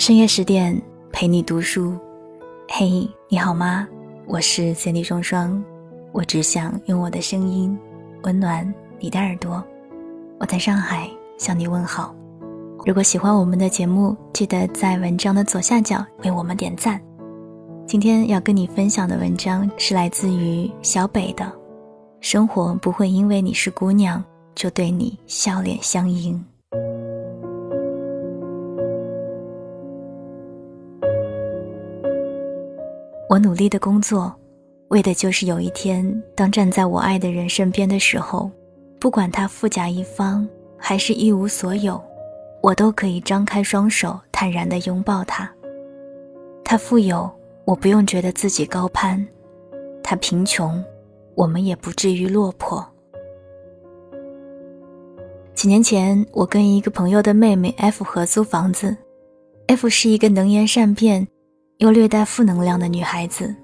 深夜十点陪你读书，嘿，你好吗？我是三 D 双双，我只想用我的声音温暖你的耳朵。我在上海向你问好。如果喜欢我们的节目，记得在文章的左下角为我们点赞。今天要跟你分享的文章是来自于小北的，《生活不会因为你是姑娘就对你笑脸相迎》。我努力的工作，为的就是有一天，当站在我爱的人身边的时候，不管他富甲一方还是一无所有，我都可以张开双手，坦然的拥抱他。他富有，我不用觉得自己高攀；他贫穷，我们也不至于落魄。几年前，我跟一个朋友的妹妹 F 合租房子，F 是一个能言善辩。又略带负能量的女孩子，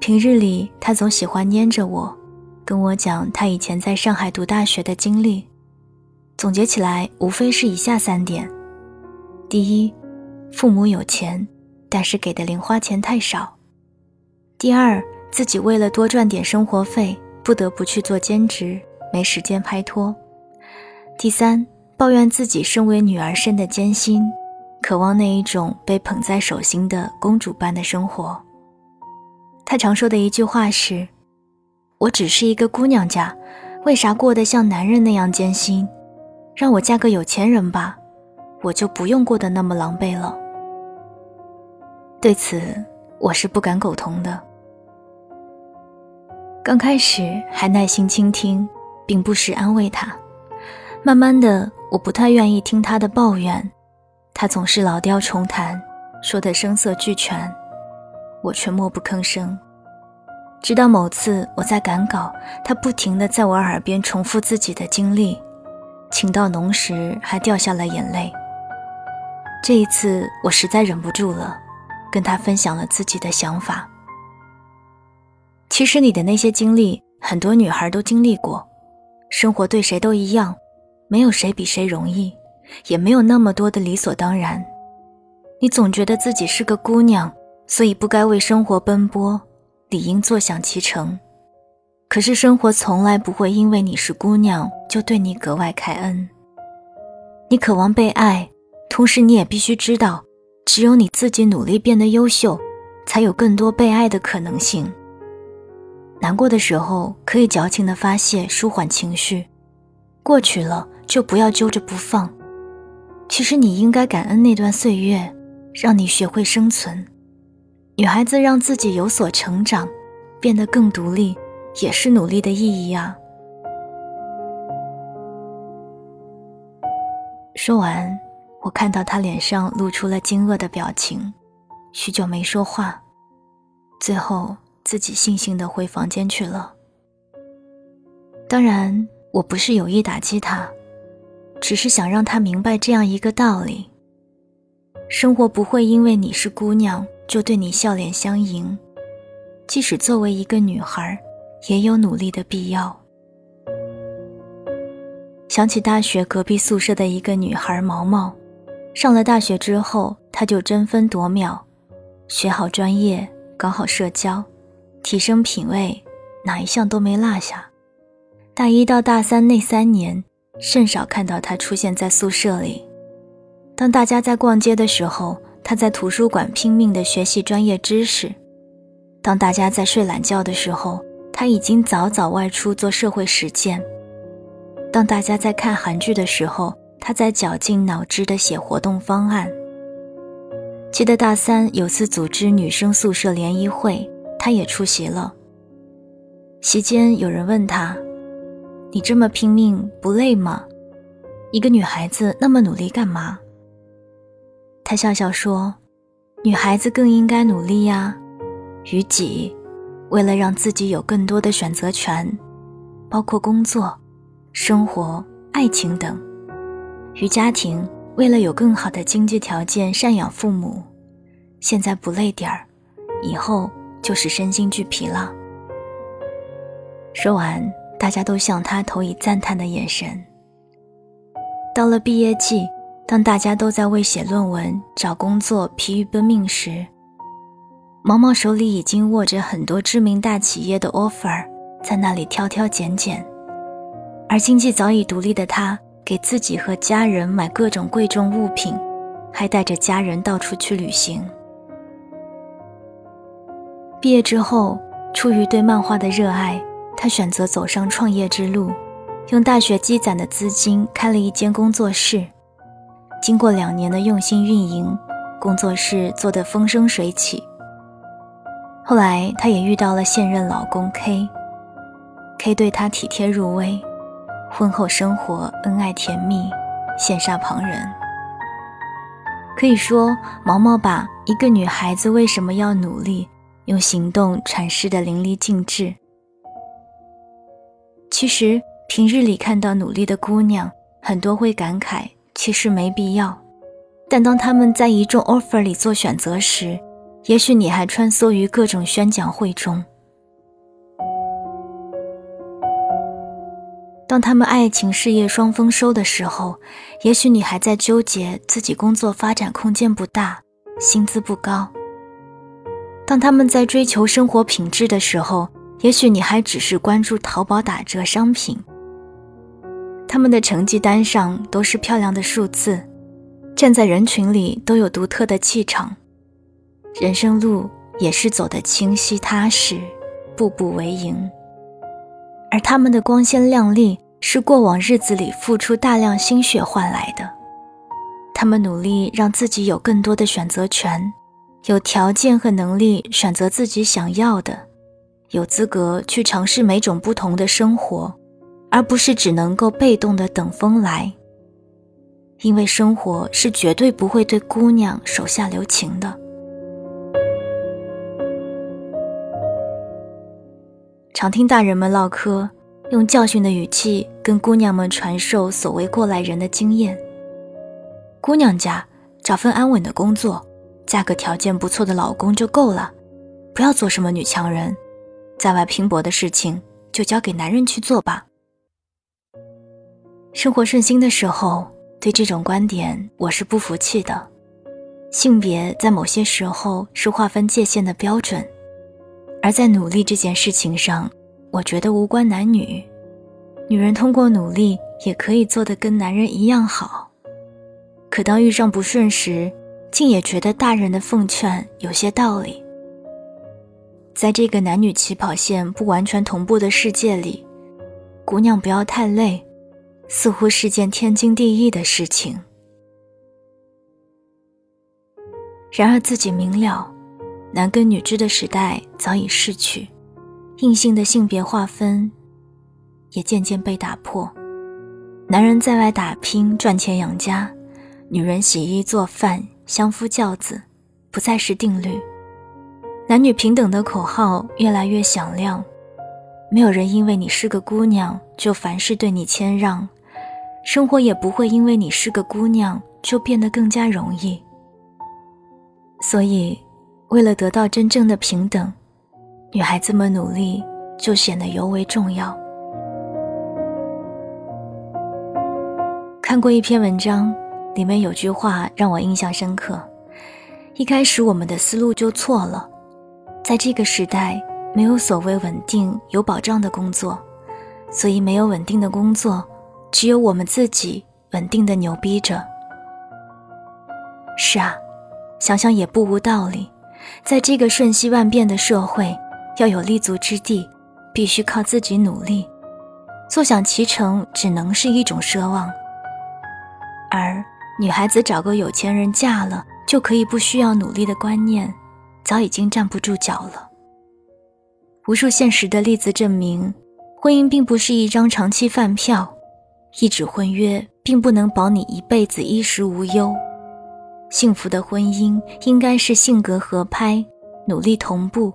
平日里她总喜欢黏着我，跟我讲她以前在上海读大学的经历。总结起来，无非是以下三点：第一，父母有钱，但是给的零花钱太少；第二，自己为了多赚点生活费，不得不去做兼职，没时间拍拖；第三，抱怨自己身为女儿身的艰辛。渴望那一种被捧在手心的公主般的生活。他常说的一句话是：“我只是一个姑娘家，为啥过得像男人那样艰辛？让我嫁个有钱人吧，我就不用过得那么狼狈了。”对此，我是不敢苟同的。刚开始还耐心倾听，并不时安慰他，慢慢的，我不太愿意听他的抱怨。他总是老调重弹，说的声色俱全，我却默不吭声。直到某次我在赶稿，他不停地在我耳边重复自己的经历，情到浓时还掉下了眼泪。这一次我实在忍不住了，跟他分享了自己的想法。其实你的那些经历，很多女孩都经历过，生活对谁都一样，没有谁比谁容易。也没有那么多的理所当然。你总觉得自己是个姑娘，所以不该为生活奔波，理应坐享其成。可是生活从来不会因为你是姑娘就对你格外开恩。你渴望被爱，同时你也必须知道，只有你自己努力变得优秀，才有更多被爱的可能性。难过的时候可以矫情的发泄，舒缓情绪，过去了就不要揪着不放。其实你应该感恩那段岁月，让你学会生存。女孩子让自己有所成长，变得更独立，也是努力的意义啊。说完，我看到他脸上露出了惊愕的表情，许久没说话，最后自己悻悻地回房间去了。当然，我不是有意打击他。只是想让他明白这样一个道理：生活不会因为你是姑娘就对你笑脸相迎，即使作为一个女孩，也有努力的必要。想起大学隔壁宿舍的一个女孩毛毛，上了大学之后，她就争分夺秒，学好专业，搞好社交，提升品味，哪一项都没落下。大一到大三那三年。甚少看到他出现在宿舍里。当大家在逛街的时候，他在图书馆拼命地学习专业知识；当大家在睡懒觉的时候，他已经早早外出做社会实践；当大家在看韩剧的时候，他在绞尽脑汁地写活动方案。记得大三有次组织女生宿舍联谊会，他也出席了。席间有人问他。你这么拼命不累吗？一个女孩子那么努力干嘛？他笑笑说：“女孩子更应该努力呀，于己，为了让自己有更多的选择权，包括工作、生活、爱情等；于家庭，为了有更好的经济条件赡养父母。现在不累点儿，以后就是身心俱疲了。”说完。大家都向他投以赞叹的眼神。到了毕业季，当大家都在为写论文、找工作疲于奔命时，毛毛手里已经握着很多知名大企业的 offer，在那里挑挑拣拣。而经济早已独立的他，给自己和家人买各种贵重物品，还带着家人到处去旅行。毕业之后，出于对漫画的热爱，他选择走上创业之路，用大学积攒的资金开了一间工作室。经过两年的用心运营，工作室做得风生水起。后来，她也遇到了现任老公 K，K 对她体贴入微，婚后生活恩爱甜蜜，羡煞旁人。可以说，毛毛把一个女孩子为什么要努力，用行动阐释得淋漓尽致。其实，平日里看到努力的姑娘，很多会感慨。其实没必要，但当他们在一众 offer 里做选择时，也许你还穿梭于各种宣讲会中。当他们爱情事业双丰收的时候，也许你还在纠结自己工作发展空间不大，薪资不高。当他们在追求生活品质的时候，也许你还只是关注淘宝打折商品。他们的成绩单上都是漂亮的数字，站在人群里都有独特的气场，人生路也是走得清晰踏实，步步为营。而他们的光鲜亮丽是过往日子里付出大量心血换来的。他们努力让自己有更多的选择权，有条件和能力选择自己想要的，有资格去尝试每种不同的生活。而不是只能够被动的等风来，因为生活是绝对不会对姑娘手下留情的。常听大人们唠嗑，用教训的语气跟姑娘们传授所谓过来人的经验。姑娘家找份安稳的工作，嫁个条件不错的老公就够了，不要做什么女强人，在外拼搏的事情就交给男人去做吧。生活顺心的时候，对这种观点我是不服气的。性别在某些时候是划分界限的标准，而在努力这件事情上，我觉得无关男女。女人通过努力也可以做得跟男人一样好。可当遇上不顺时，竟也觉得大人的奉劝有些道理。在这个男女起跑线不完全同步的世界里，姑娘不要太累。似乎是件天经地义的事情，然而自己明了，男耕女织的时代早已逝去，硬性的性别划分也渐渐被打破。男人在外打拼赚钱养家，女人洗衣做饭相夫教子，不再是定律。男女平等的口号越来越响亮，没有人因为你是个姑娘就凡事对你谦让。生活也不会因为你是个姑娘就变得更加容易。所以，为了得到真正的平等，女孩子们努力就显得尤为重要。看过一篇文章，里面有句话让我印象深刻：一开始我们的思路就错了，在这个时代，没有所谓稳定有保障的工作，所以没有稳定的工作。只有我们自己稳定的牛逼着。是啊，想想也不无道理。在这个瞬息万变的社会，要有立足之地，必须靠自己努力。坐享其成只能是一种奢望。而女孩子找个有钱人嫁了就可以不需要努力的观念，早已经站不住脚了。无数现实的例子证明，婚姻并不是一张长期饭票。一纸婚约并不能保你一辈子衣食无忧，幸福的婚姻应该是性格合拍、努力同步，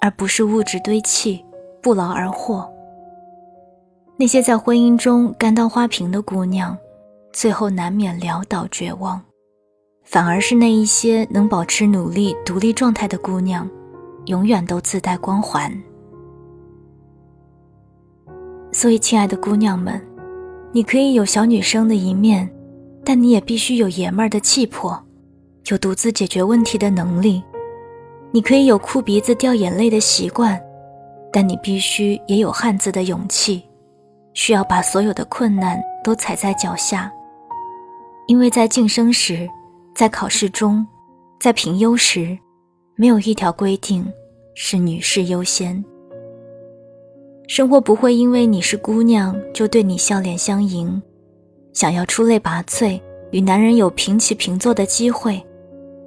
而不是物质堆砌、不劳而获。那些在婚姻中甘当花瓶的姑娘，最后难免潦倒绝望；反而是那一些能保持努力独立状态的姑娘，永远都自带光环。所以，亲爱的姑娘们。你可以有小女生的一面，但你也必须有爷们儿的气魄，有独自解决问题的能力。你可以有哭鼻子掉眼泪的习惯，但你必须也有汉子的勇气，需要把所有的困难都踩在脚下。因为在晋升时，在考试中，在评优时，没有一条规定是女士优先。生活不会因为你是姑娘就对你笑脸相迎。想要出类拔萃，与男人有平起平坐的机会，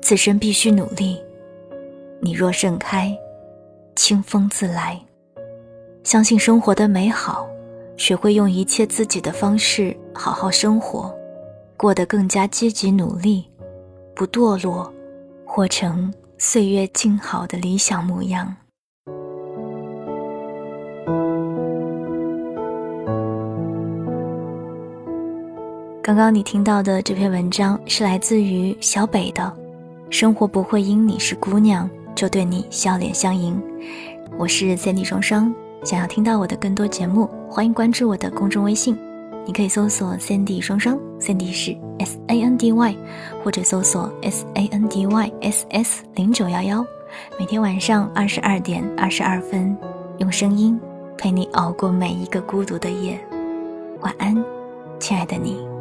自身必须努力。你若盛开，清风自来。相信生活的美好，学会用一切自己的方式好好生活，过得更加积极努力，不堕落，活成岁月静好的理想模样。刚刚你听到的这篇文章是来自于小北的，《生活不会因你是姑娘就对你笑脸相迎》。我是 Sandy 双双，想要听到我的更多节目，欢迎关注我的公众微信，你可以搜索 Sandy 双双，Sandy 是 S A N D Y，或者搜索 S A N D Y S S 零九幺幺。每天晚上二十二点二十二分，用声音陪你熬过每一个孤独的夜。晚安，亲爱的你。